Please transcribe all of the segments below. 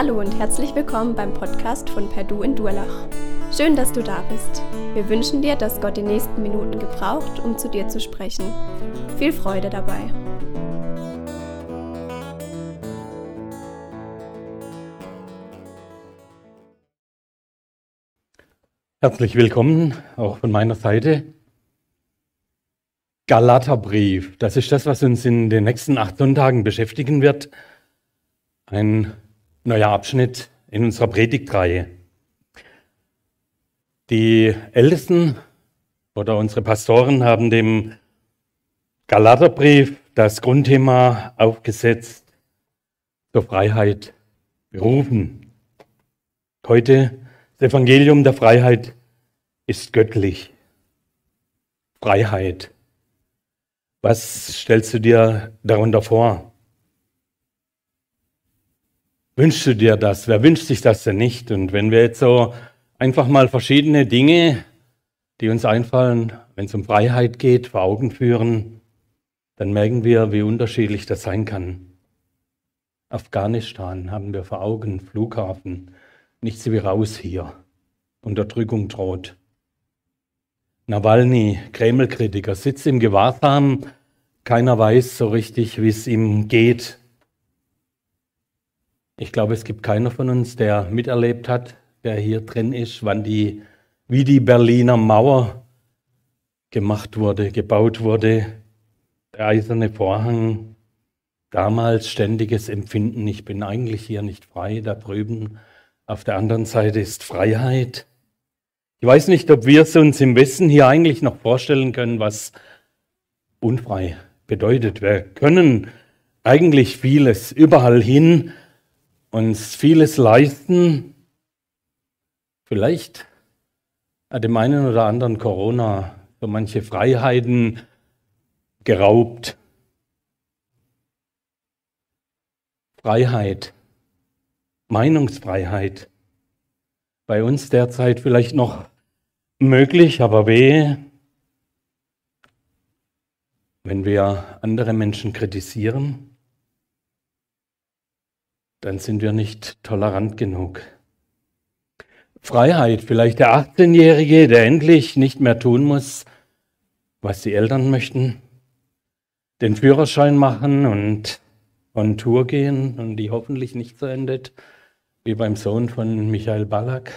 Hallo und herzlich willkommen beim Podcast von Perdu in Durlach. Schön, dass du da bist. Wir wünschen dir, dass Gott die nächsten Minuten gebraucht, um zu dir zu sprechen. Viel Freude dabei. Herzlich willkommen auch von meiner Seite. Galaterbrief, das ist das, was uns in den nächsten acht Sonntagen beschäftigen wird. Ein neuer Abschnitt in unserer Predigtreihe. Die Ältesten oder unsere Pastoren haben dem Galaterbrief das Grundthema aufgesetzt, zur Freiheit berufen. Heute das Evangelium der Freiheit ist göttlich. Freiheit. Was stellst du dir darunter vor? Wünschst du dir das? Wer wünscht sich das denn nicht? Und wenn wir jetzt so einfach mal verschiedene Dinge, die uns einfallen, wenn es um Freiheit geht, vor Augen führen, dann merken wir, wie unterschiedlich das sein kann. Afghanistan haben wir vor Augen, Flughafen, nichts wie raus hier. Unterdrückung droht. Nawalny, Kreml-Kritiker, sitzt im Gewahrsam. Keiner weiß so richtig, wie es ihm geht. Ich glaube, es gibt keiner von uns, der miterlebt hat, der hier drin ist, wann die, wie die Berliner Mauer gemacht wurde, gebaut wurde. Der eiserne Vorhang, damals ständiges Empfinden, ich bin eigentlich hier nicht frei, da drüben auf der anderen Seite ist Freiheit. Ich weiß nicht, ob wir es uns im Westen hier eigentlich noch vorstellen können, was unfrei bedeutet. Wir können eigentlich vieles überall hin, uns vieles leisten. Vielleicht hat dem einen oder anderen Corona so manche Freiheiten geraubt. Freiheit Meinungsfreiheit bei uns derzeit vielleicht noch möglich, aber weh, wenn wir andere Menschen kritisieren, dann sind wir nicht tolerant genug. Freiheit, vielleicht der 18-Jährige, der endlich nicht mehr tun muss, was die Eltern möchten, den Führerschein machen und on Tour gehen und die hoffentlich nicht so endet, wie beim Sohn von Michael Ballack.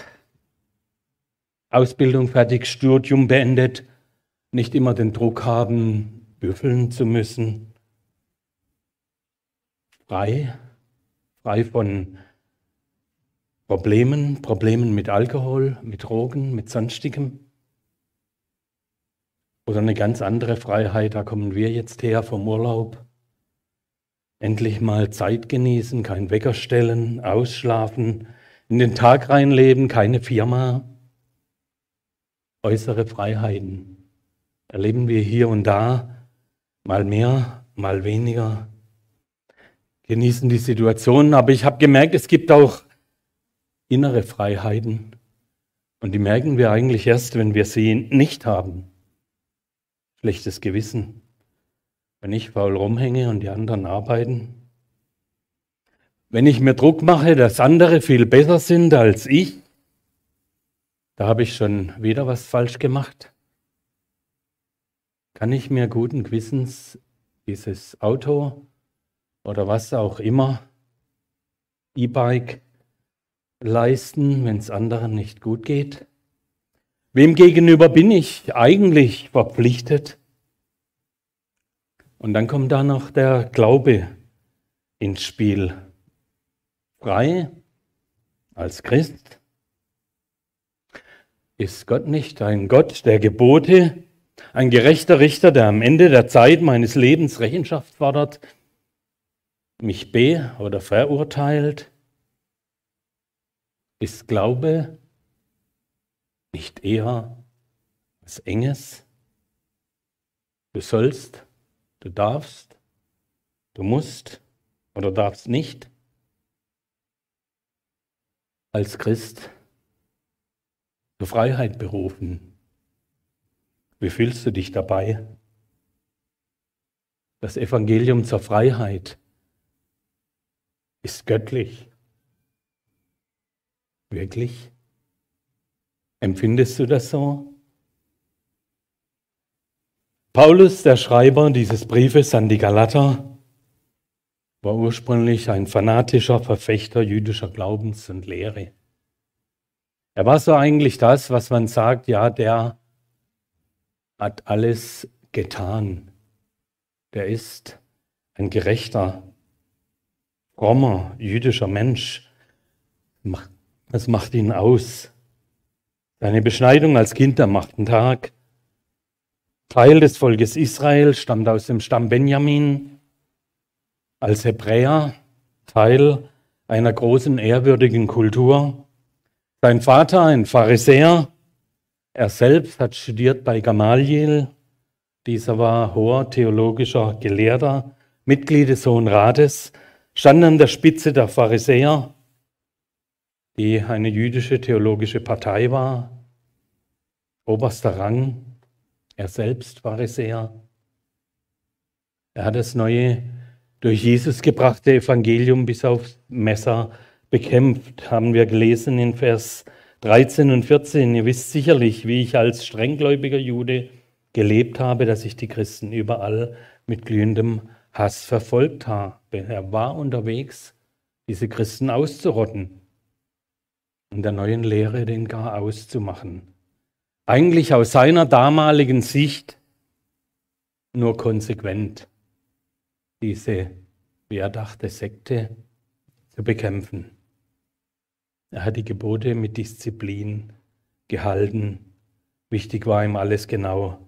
Ausbildung fertig, Studium beendet, nicht immer den Druck haben, büffeln zu müssen. Frei, frei von Problemen, Problemen mit Alkohol, mit Drogen, mit sonstigem. Oder eine ganz andere Freiheit, da kommen wir jetzt her vom Urlaub Endlich mal Zeit genießen, kein Wecker stellen, ausschlafen, in den Tag reinleben, keine Firma. Äußere Freiheiten erleben wir hier und da, mal mehr, mal weniger. Genießen die Situation, aber ich habe gemerkt, es gibt auch innere Freiheiten. Und die merken wir eigentlich erst, wenn wir sie nicht haben. Schlechtes Gewissen, wenn ich faul rumhänge und die anderen arbeiten? Wenn ich mir Druck mache, dass andere viel besser sind als ich, da habe ich schon wieder was falsch gemacht. Kann ich mir guten Gewissens dieses Auto oder was auch immer, E-Bike, leisten, wenn es anderen nicht gut geht? Wem gegenüber bin ich eigentlich verpflichtet? Und dann kommt da noch der Glaube ins Spiel. Frei als Christ ist Gott nicht ein Gott der Gebote, ein gerechter Richter, der am Ende der Zeit meines Lebens Rechenschaft fordert, mich be- oder verurteilt? Ist Glaube nicht eher was Enges? Du sollst Du darfst, du musst oder darfst nicht. Als Christ zur Freiheit berufen. Wie fühlst du dich dabei? Das Evangelium zur Freiheit ist göttlich. Wirklich? Empfindest du das so? Paulus, der Schreiber dieses Briefes an die Galater, war ursprünglich ein fanatischer Verfechter jüdischer Glaubens und Lehre. Er war so eigentlich das, was man sagt, ja, der hat alles getan. Der ist ein gerechter, frommer, jüdischer Mensch. Das macht ihn aus. Seine Beschneidung als Kind am achten Tag. Teil des Volkes Israel, stammt aus dem Stamm Benjamin. Als Hebräer, Teil einer großen, ehrwürdigen Kultur. Sein Vater, ein Pharisäer, er selbst hat studiert bei Gamaliel. Dieser war hoher theologischer Gelehrter, Mitglied des Hohen Rates, stand an der Spitze der Pharisäer, die eine jüdische theologische Partei war, oberster Rang, er selbst Pharisäer. Er hat das neue, durch Jesus gebrachte Evangelium bis aufs Messer bekämpft, haben wir gelesen in Vers 13 und 14. Ihr wisst sicherlich, wie ich als strenggläubiger Jude gelebt habe, dass ich die Christen überall mit glühendem Hass verfolgt habe. Er war unterwegs, diese Christen auszurotten und der neuen Lehre den gar auszumachen. Eigentlich aus seiner damaligen Sicht nur konsequent diese, wie er dachte, Sekte zu bekämpfen. Er hat die Gebote mit Disziplin gehalten. Wichtig war ihm alles genau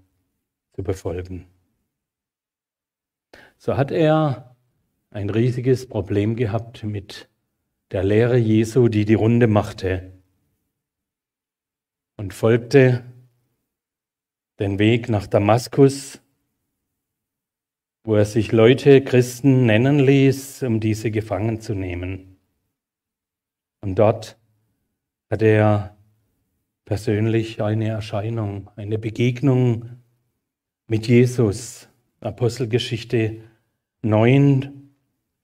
zu befolgen. So hat er ein riesiges Problem gehabt mit der Lehre Jesu, die die Runde machte und folgte den Weg nach Damaskus, wo er sich Leute, Christen nennen ließ, um diese gefangen zu nehmen. Und dort hatte er persönlich eine Erscheinung, eine Begegnung mit Jesus. Apostelgeschichte 9,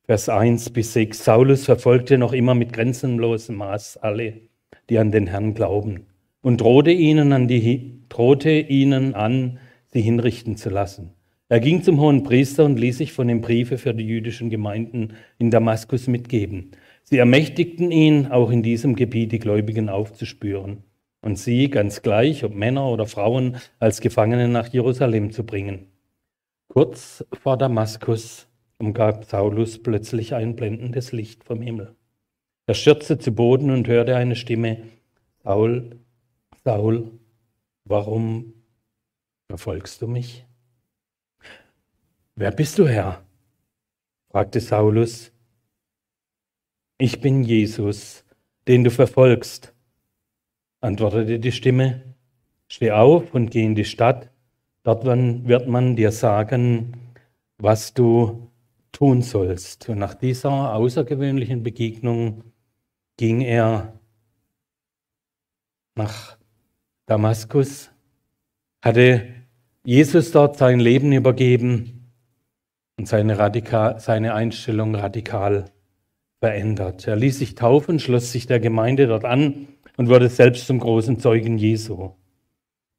Vers 1 bis 6. Saulus verfolgte noch immer mit grenzenlosem Maß alle, die an den Herrn glauben, und drohte ihnen, an die, drohte ihnen an, sie hinrichten zu lassen. Er ging zum hohen Priester und ließ sich von den Briefe für die jüdischen Gemeinden in Damaskus mitgeben. Sie ermächtigten ihn, auch in diesem Gebiet die Gläubigen aufzuspüren und sie, ganz gleich, ob Männer oder Frauen, als Gefangene nach Jerusalem zu bringen. Kurz vor Damaskus umgab Saulus plötzlich ein blendendes Licht vom Himmel. Er stürzte zu Boden und hörte eine Stimme, Saul, Saul, warum verfolgst du mich? Wer bist du, Herr? fragte Saulus. Ich bin Jesus, den du verfolgst, antwortete die Stimme. Steh auf und geh in die Stadt, dort wird man dir sagen, was du tun sollst. Und nach dieser außergewöhnlichen Begegnung ging er nach Damaskus, hatte Jesus dort sein Leben übergeben und seine, radikal, seine Einstellung radikal verändert. Er ließ sich taufen, schloss sich der Gemeinde dort an und wurde selbst zum großen Zeugen Jesu.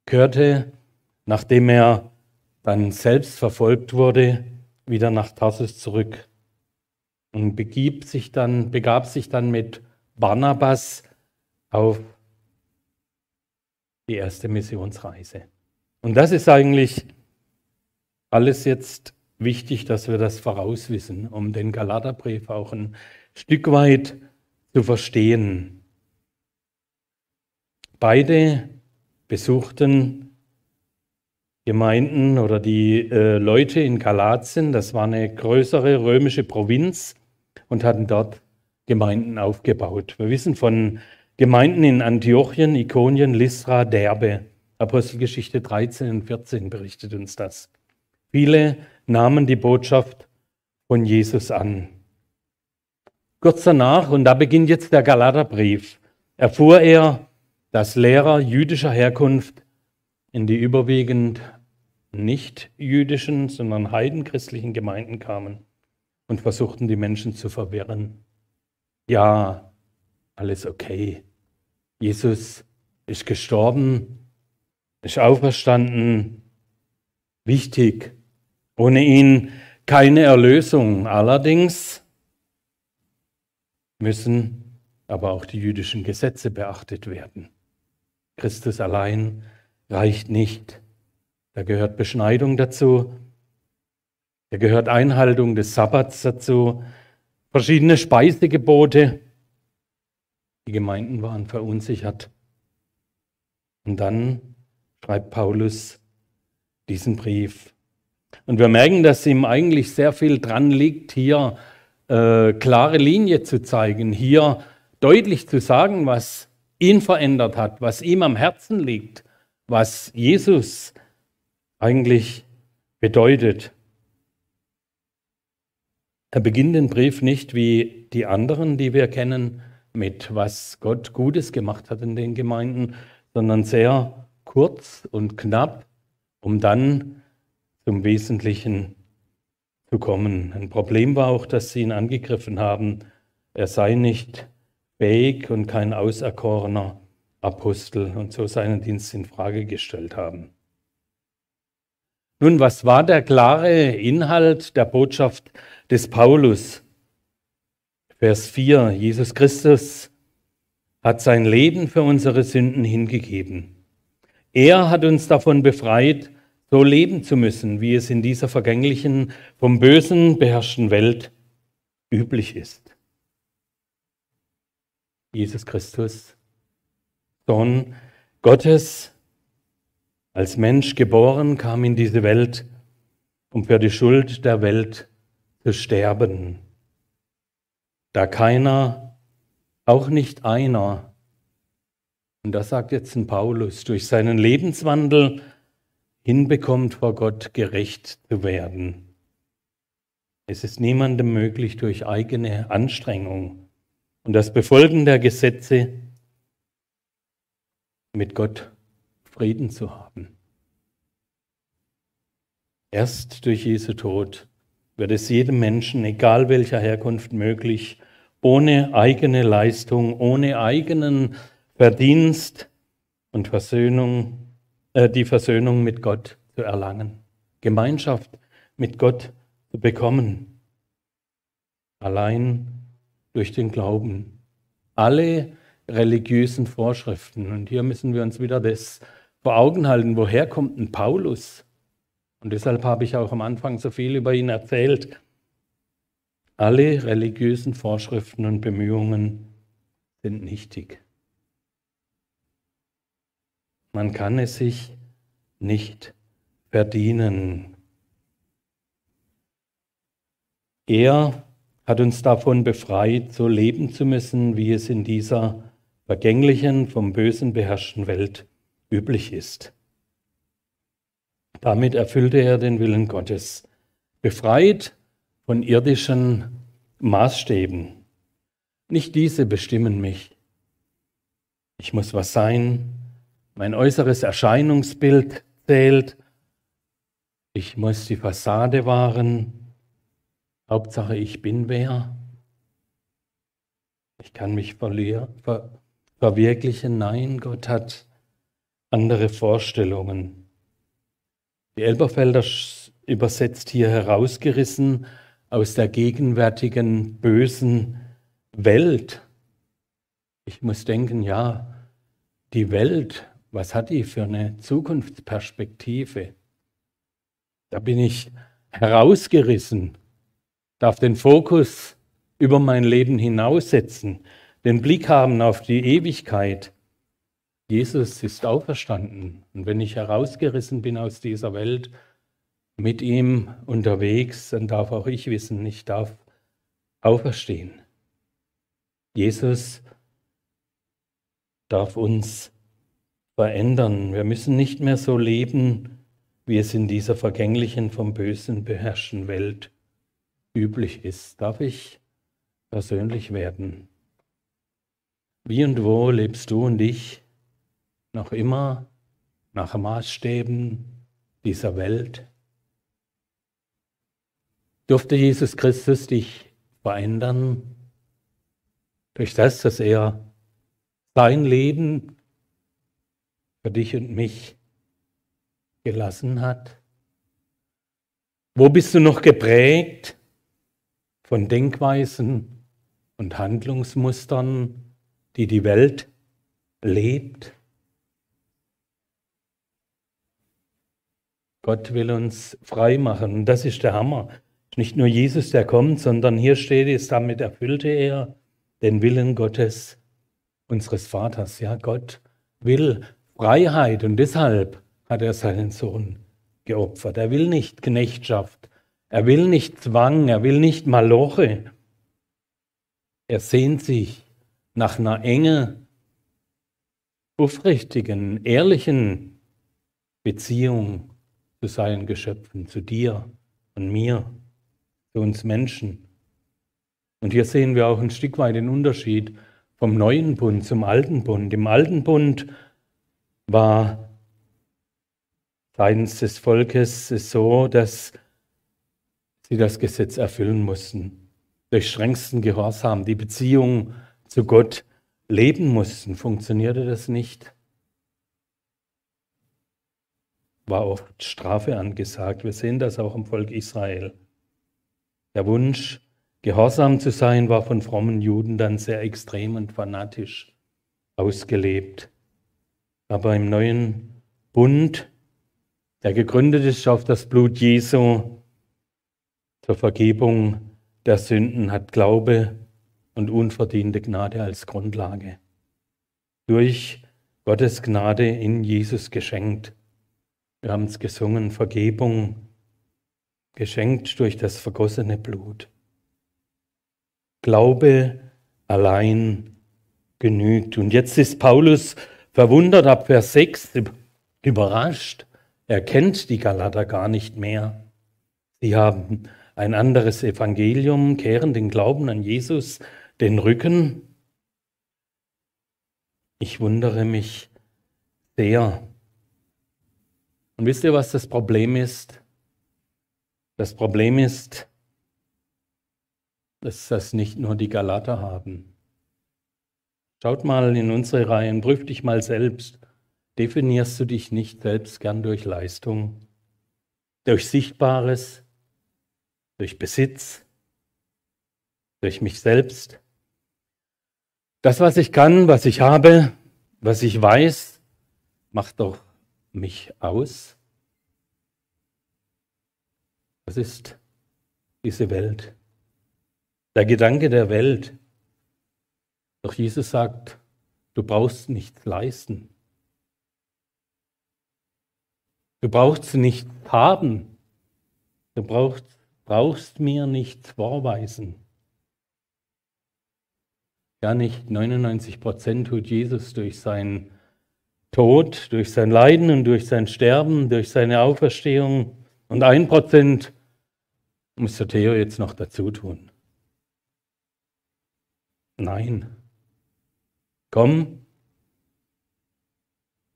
Kehrte, nachdem er dann selbst verfolgt wurde, wieder nach Tarsus zurück und begibt sich dann, begab sich dann mit Barnabas auf die erste Missionsreise. Und das ist eigentlich alles jetzt wichtig, dass wir das vorauswissen, um den Galaterbrief auch ein Stück weit zu verstehen. Beide besuchten Gemeinden oder die äh, Leute in Galatien, das war eine größere römische Provinz und hatten dort Gemeinden aufgebaut. Wir wissen von Gemeinden in Antiochien, Ikonien, Lystra, Derbe. Apostelgeschichte 13 und 14 berichtet uns das. Viele nahmen die Botschaft von Jesus an. Kurz danach, und da beginnt jetzt der Galaterbrief, erfuhr er, dass Lehrer jüdischer Herkunft in die überwiegend nicht jüdischen, sondern heidenchristlichen Gemeinden kamen und versuchten die Menschen zu verwirren. Ja, alles okay. Jesus ist gestorben, ist auferstanden, wichtig. Ohne ihn keine Erlösung. Allerdings müssen aber auch die jüdischen Gesetze beachtet werden. Christus allein reicht nicht. Da gehört Beschneidung dazu, da gehört Einhaltung des Sabbats dazu, verschiedene Speisegebote. Die Gemeinden waren verunsichert. Und dann schreibt Paulus diesen Brief. Und wir merken, dass ihm eigentlich sehr viel dran liegt, hier äh, klare Linie zu zeigen, hier deutlich zu sagen, was ihn verändert hat, was ihm am Herzen liegt, was Jesus eigentlich bedeutet. Er beginnt den Brief nicht wie die anderen, die wir kennen, mit was Gott Gutes gemacht hat in den Gemeinden, sondern sehr kurz und knapp, um dann zum Wesentlichen zu kommen. Ein Problem war auch, dass sie ihn angegriffen haben. Er sei nicht fähig und kein auserkorener Apostel und so seinen Dienst in Frage gestellt haben. Nun, was war der klare Inhalt der Botschaft des Paulus? Vers 4. Jesus Christus hat sein Leben für unsere Sünden hingegeben. Er hat uns davon befreit, so leben zu müssen, wie es in dieser vergänglichen, vom Bösen beherrschten Welt üblich ist. Jesus Christus, Sohn Gottes, als Mensch geboren, kam in diese Welt, um für die Schuld der Welt zu sterben. Da keiner, auch nicht einer, und das sagt jetzt ein Paulus, durch seinen Lebenswandel hinbekommt, vor Gott gerecht zu werden. Es ist niemandem möglich, durch eigene Anstrengung und das Befolgen der Gesetze mit Gott Frieden zu haben. Erst durch Jesu Tod wird es jedem Menschen, egal welcher Herkunft, möglich, ohne eigene Leistung, ohne eigenen Verdienst und Versöhnung äh, die Versöhnung mit Gott zu erlangen, Gemeinschaft mit Gott zu bekommen, allein durch den Glauben. Alle religiösen Vorschriften, und hier müssen wir uns wieder das vor Augen halten, woher kommt ein Paulus? Und deshalb habe ich auch am Anfang so viel über ihn erzählt. Alle religiösen Vorschriften und Bemühungen sind nichtig. Man kann es sich nicht verdienen. Er hat uns davon befreit, so leben zu müssen, wie es in dieser vergänglichen, vom Bösen beherrschten Welt üblich ist. Damit erfüllte er den Willen Gottes, befreit von irdischen Maßstäben. Nicht diese bestimmen mich. Ich muss was sein, mein äußeres Erscheinungsbild zählt. Ich muss die Fassade wahren. Hauptsache, ich bin wer. Ich kann mich ver verwirklichen. Nein, Gott hat andere Vorstellungen. Die Elberfelder übersetzt hier herausgerissen aus der gegenwärtigen bösen Welt. Ich muss denken, ja, die Welt was hat die für eine Zukunftsperspektive? Da bin ich herausgerissen, darf den Fokus über mein Leben hinaussetzen, den Blick haben auf die Ewigkeit. Jesus ist auferstanden. Und wenn ich herausgerissen bin aus dieser Welt, mit ihm unterwegs, dann darf auch ich wissen, ich darf auferstehen. Jesus darf uns verändern. Wir müssen nicht mehr so leben, wie es in dieser vergänglichen, vom Bösen beherrschten Welt üblich ist. Darf ich persönlich werden? Wie und wo lebst du und ich noch immer nach Maßstäben dieser Welt? Durfte Jesus Christus dich verändern durch das, dass er sein Leben für dich und mich gelassen hat? Wo bist du noch geprägt von Denkweisen und Handlungsmustern, die die Welt lebt? Gott will uns frei machen. Und das ist der Hammer. Nicht nur Jesus, der kommt, sondern hier steht es, damit erfüllte er den Willen Gottes, unseres Vaters. Ja, Gott will Freiheit und deshalb hat er seinen Sohn geopfert. Er will nicht Knechtschaft, er will nicht Zwang, er will nicht Maloche. Er sehnt sich nach einer engen, aufrichtigen, ehrlichen Beziehung zu seinen Geschöpfen, zu dir und mir, zu uns Menschen. Und hier sehen wir auch ein Stück weit den Unterschied vom neuen Bund zum alten Bund. Im alten Bund war seitens des Volkes es so, dass sie das Gesetz erfüllen mussten. Durch strengsten Gehorsam die Beziehung zu Gott leben mussten. Funktionierte das nicht? War oft Strafe angesagt. Wir sehen das auch im Volk Israel. Der Wunsch, gehorsam zu sein, war von frommen Juden dann sehr extrem und fanatisch ausgelebt. Aber im neuen Bund der gegründet ist auf das Blut Jesu zur Vergebung der Sünden, hat Glaube und unverdiente Gnade als Grundlage. Durch Gottes Gnade in Jesus geschenkt. Wir haben es gesungen, Vergebung geschenkt durch das vergossene Blut. Glaube allein genügt. Und jetzt ist Paulus verwundert ab Vers 6, überrascht. Er kennt die Galater gar nicht mehr. Sie haben ein anderes Evangelium, kehren den Glauben an Jesus den Rücken. Ich wundere mich sehr. Und wisst ihr, was das Problem ist? Das Problem ist, dass das nicht nur die Galater haben. Schaut mal in unsere Reihen, prüf dich mal selbst. Definierst du dich nicht selbst gern durch Leistung, durch Sichtbares, durch Besitz, durch mich selbst? Das, was ich kann, was ich habe, was ich weiß, macht doch mich aus. Was ist diese Welt? Der Gedanke der Welt. Doch Jesus sagt, du brauchst nichts leisten. Du brauchst nicht haben. Du brauchst, brauchst mir nichts vorweisen. Ja, nicht 99 Prozent tut Jesus durch seinen Tod, durch sein Leiden und durch sein Sterben, durch seine Auferstehung. Und ein Prozent muss der Theo jetzt noch dazu tun. Nein. Komm,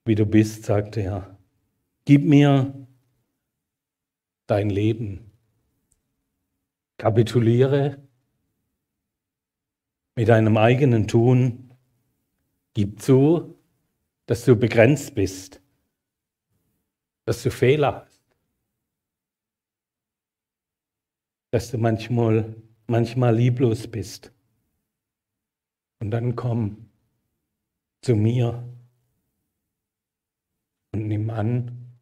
wie du bist, sagte er. Gib mir dein Leben. Kapituliere mit deinem eigenen Tun. Gib zu, dass du begrenzt bist, dass du Fehler hast, dass du manchmal, manchmal lieblos bist. Und dann komm zu mir und nimm an,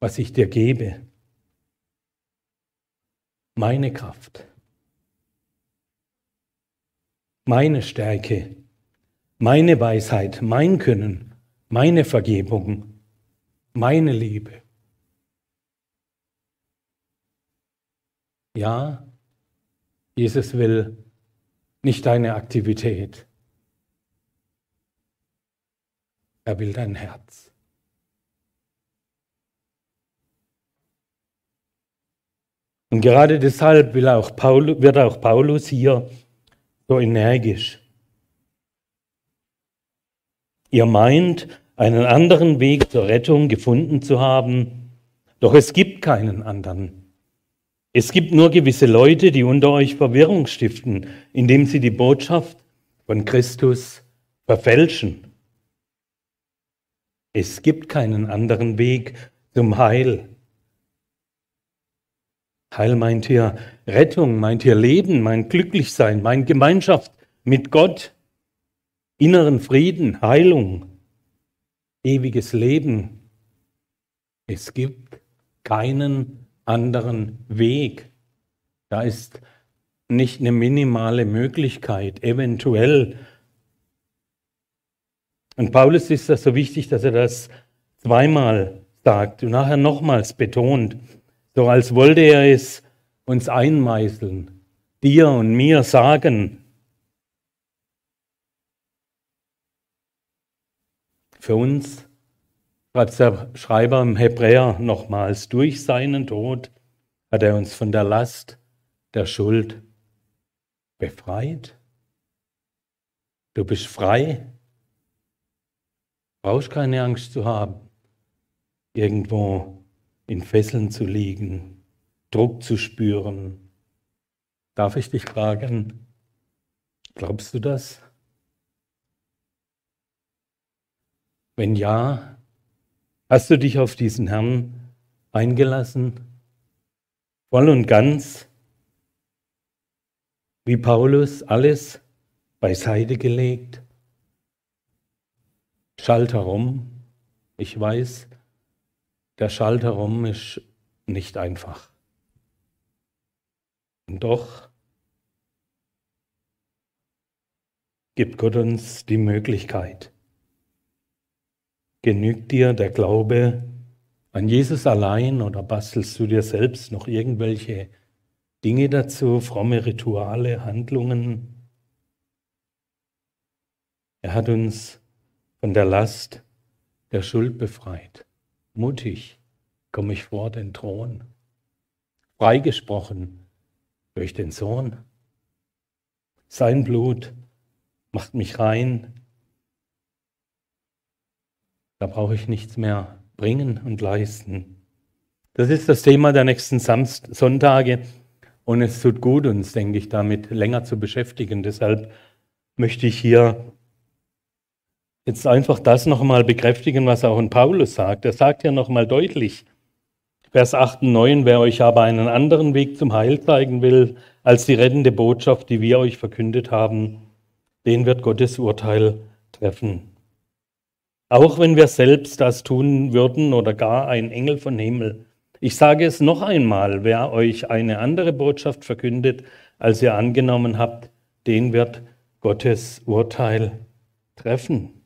was ich dir gebe. Meine Kraft, meine Stärke, meine Weisheit, mein Können, meine Vergebung, meine Liebe. Ja, Jesus will nicht deine Aktivität. Er will dein Herz. Und gerade deshalb auch Paulus, wird auch Paulus hier so energisch. Ihr meint, einen anderen Weg zur Rettung gefunden zu haben, doch es gibt keinen anderen. Es gibt nur gewisse Leute, die unter euch Verwirrung stiften, indem sie die Botschaft von Christus verfälschen. Es gibt keinen anderen Weg zum Heil. Heil meint hier Rettung, meint hier Leben, meint Glücklichsein, meint Gemeinschaft mit Gott, inneren Frieden, Heilung, ewiges Leben. Es gibt keinen anderen Weg. Da ist nicht eine minimale Möglichkeit, eventuell. Und Paulus ist das so wichtig, dass er das zweimal sagt und nachher nochmals betont, so als wollte er es uns einmeißeln, dir und mir sagen. Für uns schreibt der Schreiber im Hebräer nochmals, durch seinen Tod hat er uns von der Last der Schuld befreit. Du bist frei. Brauchst keine Angst zu haben, irgendwo in Fesseln zu liegen, Druck zu spüren. Darf ich dich fragen, glaubst du das? Wenn ja, hast du dich auf diesen Herrn eingelassen, voll und ganz? wie Paulus alles beiseite gelegt. Schalter rum. Ich weiß, der Schalter rum ist nicht einfach. Und doch gibt Gott uns die Möglichkeit. Genügt dir der Glaube an Jesus allein oder bastelst du dir selbst noch irgendwelche Dinge dazu, fromme Rituale, Handlungen. Er hat uns von der Last der Schuld befreit. Mutig komme ich vor den Thron. Freigesprochen durch den Sohn. Sein Blut macht mich rein. Da brauche ich nichts mehr bringen und leisten. Das ist das Thema der nächsten Samst Sonntage. Und es tut gut, uns, denke ich, damit länger zu beschäftigen. Deshalb möchte ich hier jetzt einfach das nochmal bekräftigen, was auch ein Paulus sagt. Er sagt ja nochmal deutlich, Vers 8 und 9, wer euch aber einen anderen Weg zum Heil zeigen will, als die rettende Botschaft, die wir euch verkündet haben, den wird Gottes Urteil treffen. Auch wenn wir selbst das tun würden oder gar ein Engel von Himmel, ich sage es noch einmal, wer euch eine andere Botschaft verkündet, als ihr angenommen habt, den wird Gottes Urteil treffen.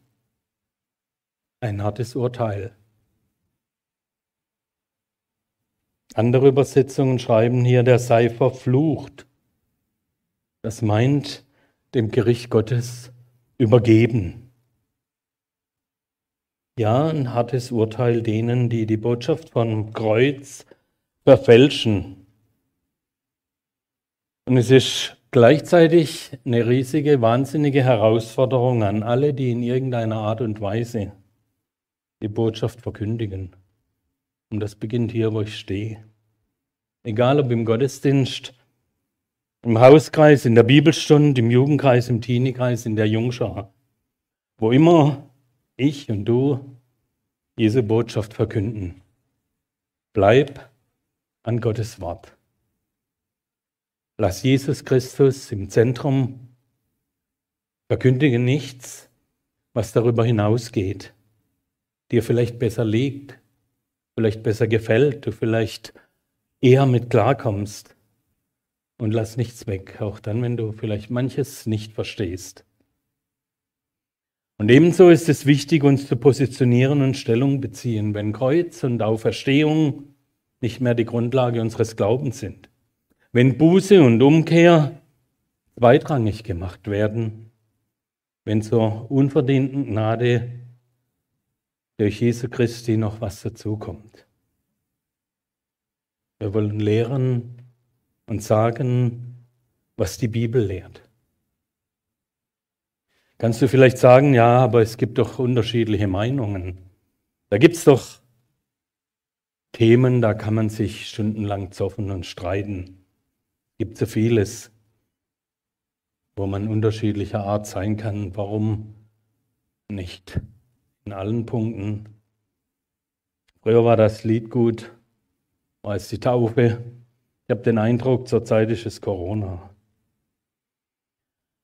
Ein hartes Urteil. Andere Übersetzungen schreiben hier, der sei verflucht. Das meint dem Gericht Gottes übergeben. Ja, ein hartes Urteil denen, die die Botschaft vom Kreuz verfälschen. Und es ist gleichzeitig eine riesige, wahnsinnige Herausforderung an alle, die in irgendeiner Art und Weise die Botschaft verkündigen. Und das beginnt hier, wo ich stehe. Egal ob im Gottesdienst, im Hauskreis, in der Bibelstunde, im Jugendkreis, im Teeniekreis, in der Jungschar. Wo immer ich und du diese Botschaft verkünden. Bleib an Gottes Wort. Lass Jesus Christus im Zentrum. Verkündige nichts, was darüber hinausgeht, dir vielleicht besser liegt, vielleicht besser gefällt, du vielleicht eher mit klarkommst. Und lass nichts weg, auch dann, wenn du vielleicht manches nicht verstehst. Und ebenso ist es wichtig, uns zu positionieren und Stellung beziehen, wenn Kreuz und Auferstehung nicht mehr die Grundlage unseres Glaubens sind. Wenn Buße und Umkehr zweitrangig gemacht werden, wenn zur unverdienten Gnade durch Jesu Christi noch was dazukommt. Wir wollen lehren und sagen, was die Bibel lehrt. Kannst du vielleicht sagen, ja, aber es gibt doch unterschiedliche Meinungen. Da gibt es doch Themen, da kann man sich stundenlang zoffen und streiten. Es gibt so vieles, wo man unterschiedlicher Art sein kann. Warum nicht in allen Punkten. Früher war das Lied gut, war es die Taufe. Ich habe den Eindruck, zurzeit ist es Corona.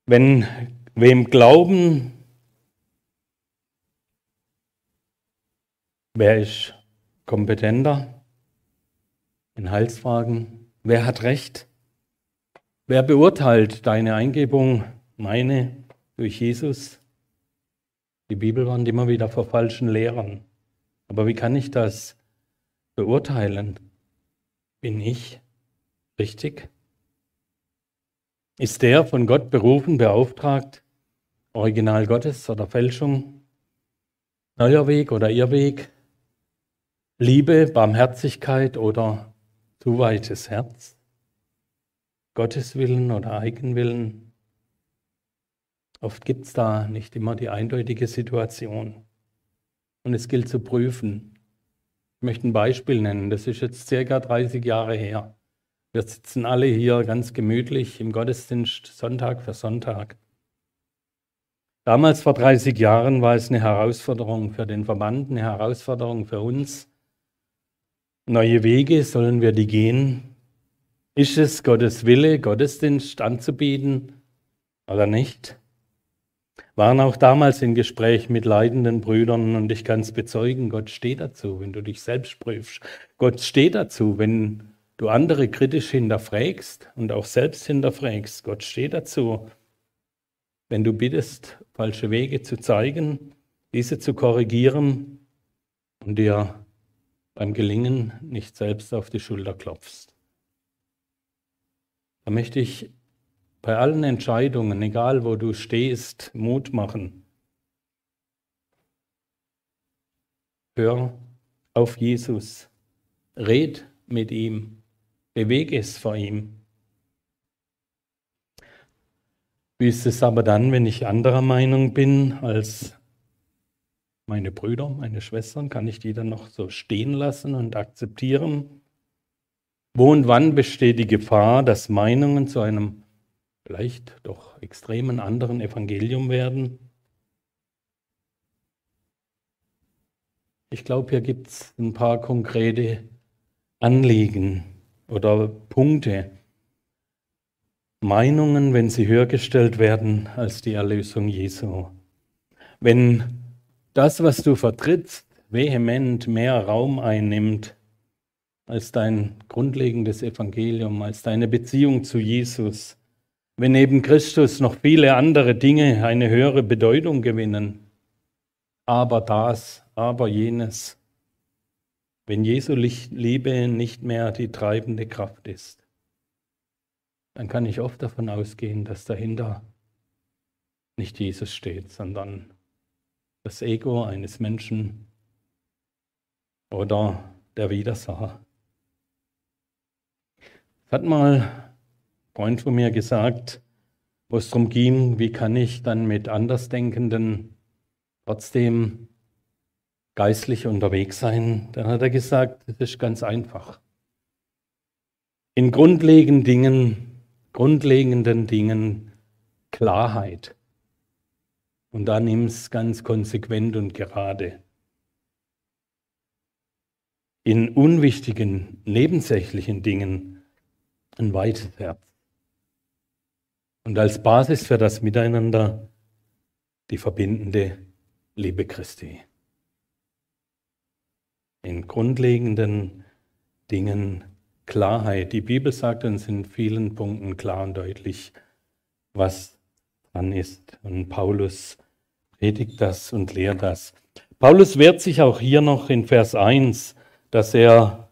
Wenn wem Glauben, wer ist kompetenter in Heilsfragen? Wer hat Recht? Wer beurteilt deine Eingebung, meine, durch Jesus? Die Bibel warnt immer wieder vor falschen Lehrern. Aber wie kann ich das beurteilen? Bin ich richtig? Ist der von Gott berufen, beauftragt, Original Gottes oder Fälschung? Neuer Weg oder Irrweg? Liebe, Barmherzigkeit oder zu weites Herz? Gottes Willen oder Eigenwillen? Oft gibt es da nicht immer die eindeutige Situation. Und es gilt zu prüfen. Ich möchte ein Beispiel nennen. Das ist jetzt circa 30 Jahre her. Wir sitzen alle hier ganz gemütlich im Gottesdienst Sonntag für Sonntag. Damals vor 30 Jahren war es eine Herausforderung für den Verband, eine Herausforderung für uns. Neue Wege, sollen wir die gehen? Ist es Gottes Wille, Gottesdienst anzubieten oder nicht? Waren auch damals in Gespräch mit leidenden Brüdern und ich kann es bezeugen, Gott steht dazu, wenn du dich selbst prüfst. Gott steht dazu, wenn du andere kritisch hinterfragst und auch selbst hinterfragst. Gott steht dazu, wenn du bittest, falsche Wege zu zeigen, diese zu korrigieren und dir beim Gelingen nicht selbst auf die Schulter klopfst. Da möchte ich bei allen Entscheidungen, egal wo du stehst, Mut machen. Hör auf Jesus, red mit ihm, bewege es vor ihm. Wie ist es aber dann, wenn ich anderer Meinung bin als meine Brüder, meine Schwestern, kann ich die dann noch so stehen lassen und akzeptieren? Wo und wann besteht die Gefahr, dass Meinungen zu einem vielleicht doch extremen anderen Evangelium werden? Ich glaube, hier gibt es ein paar konkrete Anliegen oder Punkte. Meinungen, wenn sie höher gestellt werden als die Erlösung Jesu. Wenn das, was du vertrittst, vehement mehr Raum einnimmt als dein grundlegendes Evangelium, als deine Beziehung zu Jesus. Wenn neben Christus noch viele andere Dinge eine höhere Bedeutung gewinnen, aber das, aber jenes, wenn Jesu Liebe nicht mehr die treibende Kraft ist, dann kann ich oft davon ausgehen, dass dahinter nicht Jesus steht, sondern das Ego eines Menschen oder der Widersacher. Es hat mal Freund von mir gesagt, wo es darum ging, wie kann ich dann mit Andersdenkenden trotzdem geistlich unterwegs sein, dann hat er gesagt, das ist ganz einfach. In grundlegenden Dingen, grundlegenden Dingen Klarheit. Und dann nimm es ganz konsequent und gerade. In unwichtigen, nebensächlichen Dingen ein weites Herz. Und als Basis für das Miteinander die verbindende Liebe Christi. In grundlegenden Dingen Klarheit. Die Bibel sagt uns in vielen Punkten klar und deutlich, was dran ist. Und Paulus predigt das und lehrt das. Paulus wehrt sich auch hier noch in Vers 1, dass er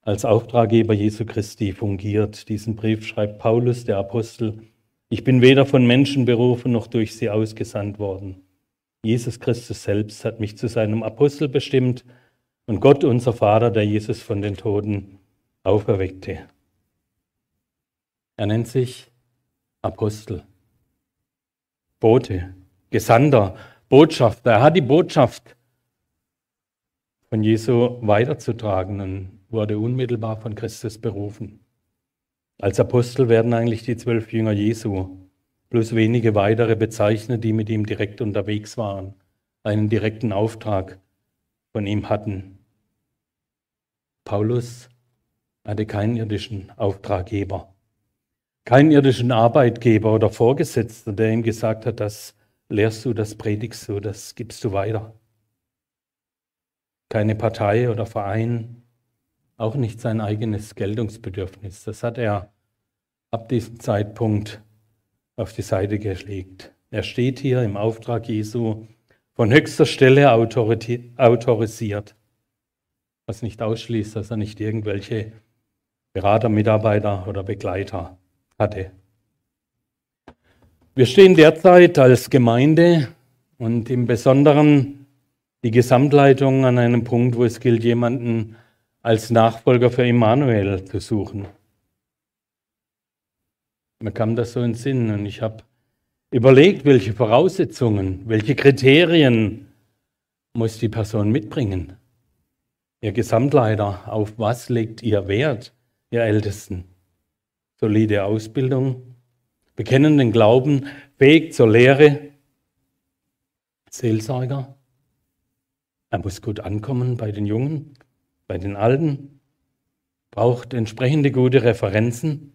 als Auftraggeber Jesu Christi fungiert. Diesen Brief schreibt Paulus, der Apostel. Ich bin weder von Menschen berufen noch durch sie ausgesandt worden. Jesus Christus selbst hat mich zu seinem Apostel bestimmt und Gott, unser Vater, der Jesus von den Toten auferweckte. Er nennt sich Apostel, Bote, Gesandter, Botschafter. Er hat die Botschaft von Jesu weiterzutragen und wurde unmittelbar von Christus berufen. Als Apostel werden eigentlich die zwölf Jünger Jesu plus wenige weitere bezeichnet, die mit ihm direkt unterwegs waren. einen direkten Auftrag von ihm hatten. Paulus hatte keinen irdischen Auftraggeber, keinen irdischen Arbeitgeber oder Vorgesetzten, der ihm gesagt hat, das lehrst du, das predigst du, das gibst du weiter. Keine Partei oder Verein, auch nicht sein eigenes Geltungsbedürfnis. Das hat er ab diesem Zeitpunkt auf die Seite gelegt. Er steht hier im Auftrag Jesu von höchster Stelle autorisiert, was nicht ausschließt, dass er nicht irgendwelche Berater, Mitarbeiter oder Begleiter hatte. Wir stehen derzeit als Gemeinde und im Besonderen die Gesamtleitung an einem Punkt, wo es gilt, jemanden als Nachfolger für Immanuel zu suchen. Mir kam das so in den Sinn und ich habe überlegt, welche Voraussetzungen, welche Kriterien muss die Person mitbringen. Ihr Gesamtleiter, auf was legt ihr Wert, ihr Ältesten? Solide Ausbildung, bekennenden Glauben, fähig zur Lehre, Seelsorger. Er muss gut ankommen bei den Jungen, bei den Alten, braucht entsprechende gute Referenzen.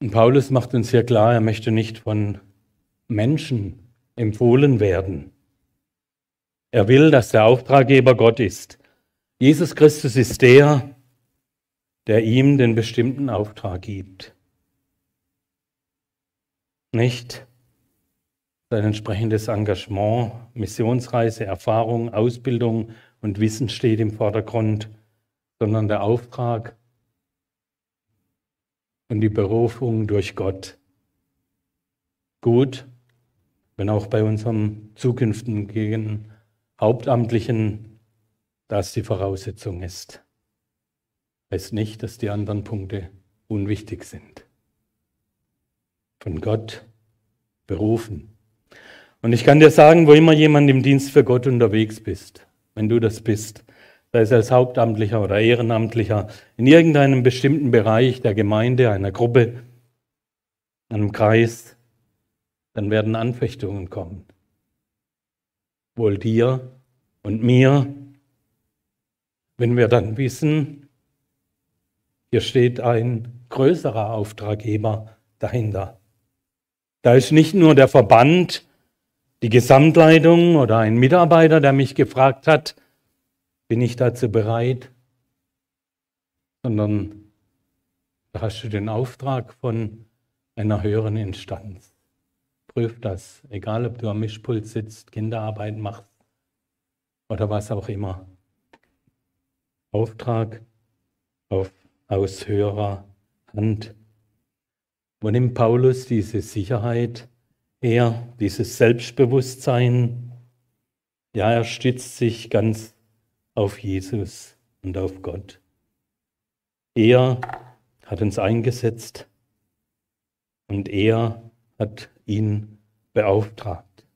Und Paulus macht uns hier klar, er möchte nicht von Menschen empfohlen werden. Er will, dass der Auftraggeber Gott ist. Jesus Christus ist der, der ihm den bestimmten Auftrag gibt. Nicht sein entsprechendes Engagement, Missionsreise, Erfahrung, Ausbildung und Wissen steht im Vordergrund, sondern der Auftrag und die Berufung durch Gott. Gut, wenn auch bei unserem zukünftigen Hauptamtlichen das die Voraussetzung ist. Heißt nicht, dass die anderen Punkte unwichtig sind. Von Gott berufen. Und ich kann dir sagen, wo immer jemand im Dienst für Gott unterwegs bist, wenn du das bist, sei es als Hauptamtlicher oder Ehrenamtlicher, in irgendeinem bestimmten Bereich der Gemeinde, einer Gruppe, einem Kreis, dann werden Anfechtungen kommen. Wohl dir und mir, wenn wir dann wissen, hier steht ein größerer Auftraggeber dahinter. Da ist nicht nur der Verband, die Gesamtleitung oder ein Mitarbeiter, der mich gefragt hat, bin ich dazu bereit, sondern da hast du den Auftrag von einer höheren Instanz. Prüf das, egal ob du am Mischpult sitzt, Kinderarbeit machst oder was auch immer. Auftrag auf, aus höherer Hand. Wo nimmt Paulus diese Sicherheit er, dieses Selbstbewusstsein, ja, er stützt sich ganz auf Jesus und auf Gott. Er hat uns eingesetzt und er hat ihn beauftragt.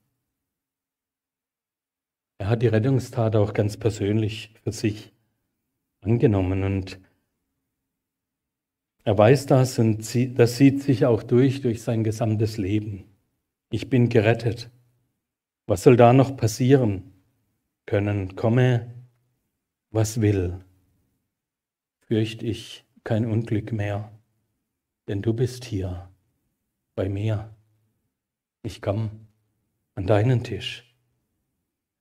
Er hat die Rettungstat auch ganz persönlich für sich angenommen und er weiß das und das sieht sich auch durch, durch sein gesamtes Leben ich bin gerettet. Was soll da noch passieren können? Komme, was will. Fürcht ich kein Unglück mehr, denn du bist hier bei mir. Ich komme an deinen Tisch.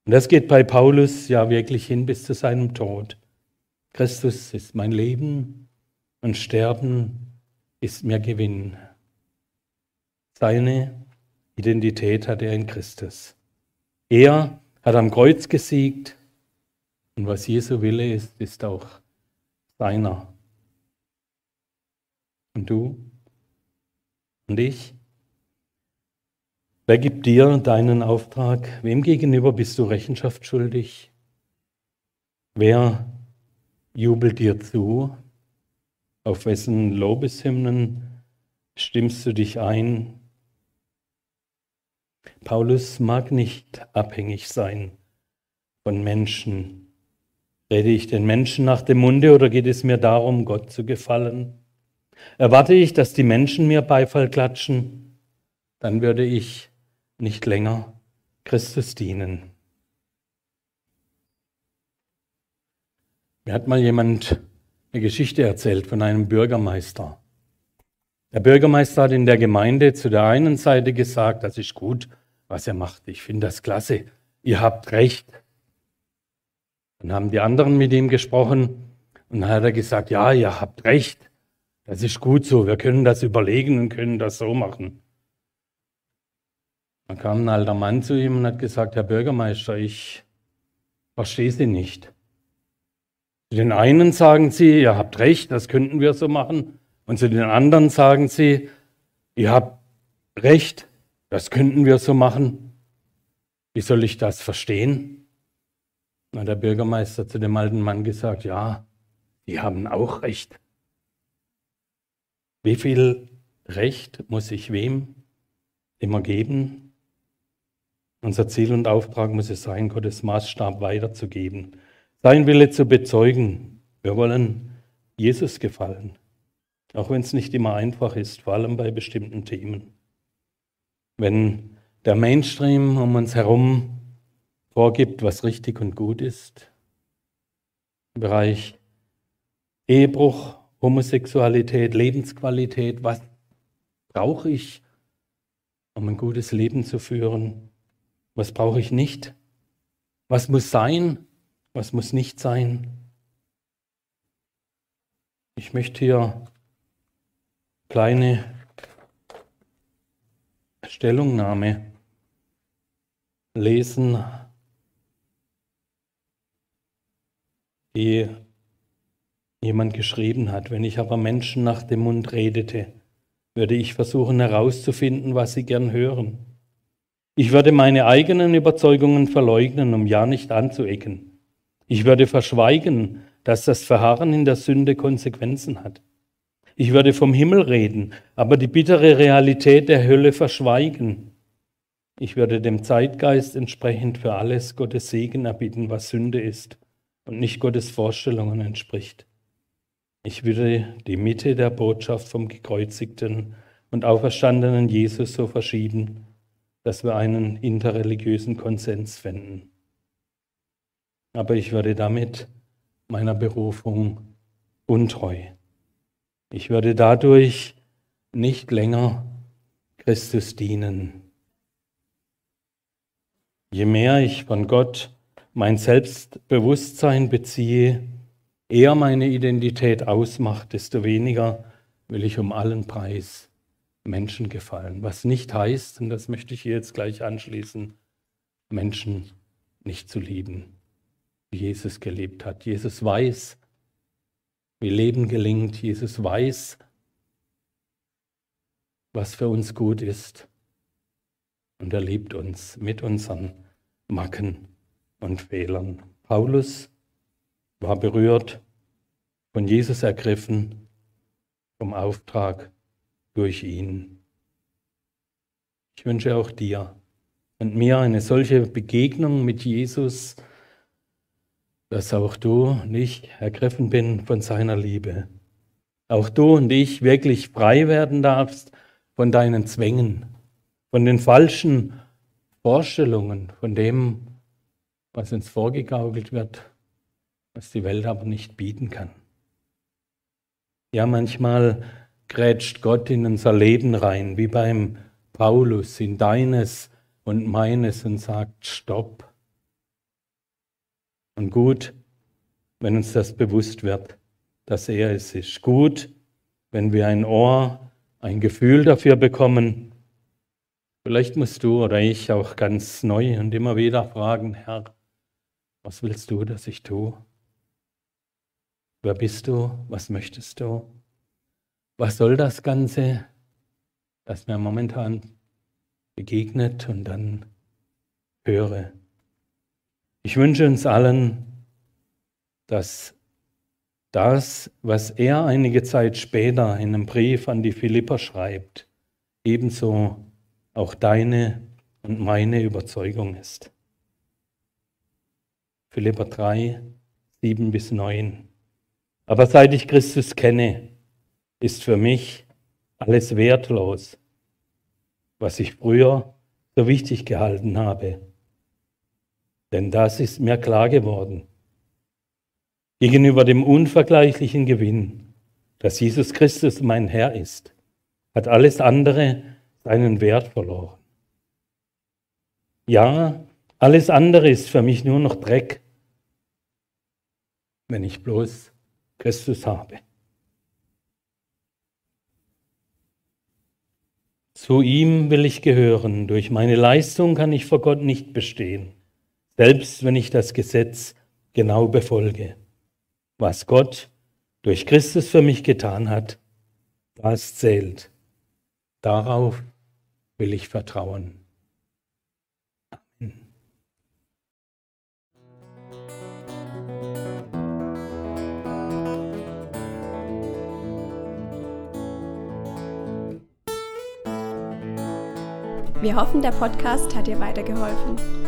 Und das geht bei Paulus ja wirklich hin bis zu seinem Tod. Christus ist mein Leben und Sterben ist mir Gewinn. Seine Identität hat er in Christus. Er hat am Kreuz gesiegt und was Jesu Wille ist, ist auch seiner. Und du und ich? Wer gibt dir deinen Auftrag? Wem gegenüber bist du Rechenschaft schuldig? Wer jubelt dir zu? Auf wessen Lobeshymnen stimmst du dich ein? Paulus mag nicht abhängig sein von Menschen. Rede ich den Menschen nach dem Munde oder geht es mir darum, Gott zu gefallen? Erwarte ich, dass die Menschen mir Beifall klatschen, dann würde ich nicht länger Christus dienen. Mir hat mal jemand eine Geschichte erzählt von einem Bürgermeister. Der Bürgermeister hat in der Gemeinde zu der einen Seite gesagt, das ist gut, was er macht. Ich finde das klasse. Ihr habt recht. Dann haben die anderen mit ihm gesprochen und dann hat er gesagt, ja, ihr habt recht. Das ist gut so. Wir können das überlegen und können das so machen. Dann kam ein alter Mann zu ihm und hat gesagt, Herr Bürgermeister, ich verstehe Sie nicht. Zu den einen sagen Sie, ihr habt recht, das könnten wir so machen. Und zu den anderen sagen Sie, ihr habt recht, das könnten wir so machen. Wie soll ich das verstehen? Hat der Bürgermeister zu dem alten Mann gesagt, ja, die haben auch recht. Wie viel Recht muss ich wem immer geben? Unser Ziel und Auftrag muss es sein, Gottes Maßstab weiterzugeben sein Wille zu bezeugen. Wir wollen Jesus gefallen, auch wenn es nicht immer einfach ist, vor allem bei bestimmten Themen. Wenn der Mainstream um uns herum vorgibt, was richtig und gut ist, im Bereich Ehebruch, Homosexualität, Lebensqualität, was brauche ich, um ein gutes Leben zu führen? Was brauche ich nicht? Was muss sein, was muss nicht sein. Ich möchte hier kleine Stellungnahme lesen, die jemand geschrieben hat. Wenn ich aber Menschen nach dem Mund redete, würde ich versuchen herauszufinden, was sie gern hören. Ich würde meine eigenen Überzeugungen verleugnen, um ja nicht anzuecken. Ich würde verschweigen, dass das Verharren in der Sünde Konsequenzen hat. Ich würde vom Himmel reden, aber die bittere Realität der Hölle verschweigen. Ich würde dem Zeitgeist entsprechend für alles Gottes Segen erbitten, was Sünde ist und nicht Gottes Vorstellungen entspricht. Ich würde die Mitte der Botschaft vom gekreuzigten und auferstandenen Jesus so verschieben, dass wir einen interreligiösen Konsens fänden aber ich werde damit meiner Berufung untreu. Ich werde dadurch nicht länger Christus dienen. Je mehr ich von Gott mein Selbstbewusstsein beziehe, eher meine Identität ausmacht, desto weniger will ich um allen Preis Menschen gefallen. Was nicht heißt, und das möchte ich hier jetzt gleich anschließen, Menschen nicht zu lieben wie Jesus gelebt hat. Jesus weiß, wie Leben gelingt. Jesus weiß, was für uns gut ist. Und er liebt uns mit unseren Macken und Fehlern. Paulus war berührt, von Jesus ergriffen, vom Auftrag durch ihn. Ich wünsche auch dir und mir eine solche Begegnung mit Jesus, dass auch du nicht ergriffen bin von seiner Liebe. Auch du und ich wirklich frei werden darfst von deinen Zwängen, von den falschen Vorstellungen, von dem, was uns vorgegaukelt wird, was die Welt aber nicht bieten kann. Ja, manchmal grätscht Gott in unser Leben rein, wie beim Paulus, in deines und meines und sagt, stopp. Und gut, wenn uns das bewusst wird, dass er es ist. Gut, wenn wir ein Ohr, ein Gefühl dafür bekommen. Vielleicht musst du oder ich auch ganz neu und immer wieder fragen, Herr, was willst du, dass ich tue? Wer bist du? Was möchtest du? Was soll das Ganze, das mir momentan begegnet und dann höre? Ich wünsche uns allen, dass das, was er einige Zeit später in einem Brief an die Philipper schreibt, ebenso auch deine und meine Überzeugung ist. Philipper 3, 7 bis 9. Aber seit ich Christus kenne, ist für mich alles wertlos, was ich früher so wichtig gehalten habe Denn das ist mir klar geworden. Gegenüber dem unvergleichlichen Gewinn, dass Jesus Christus mein Herr ist, hat alles andere seinen Wert verloren. Ja, alles andere ist für mich nur noch Dreck, wenn ich bloß Christus habe. Zu ihm will ich gehören. Durch meine Leistung kann ich vor Gott nicht bestehen, selbst wenn ich das Gesetz genau befolge. Was Gott durch Christus für mich getan hat, das zählt. Darauf will ich vertrauen. Wir hoffen, der Podcast hat dir weitergeholfen.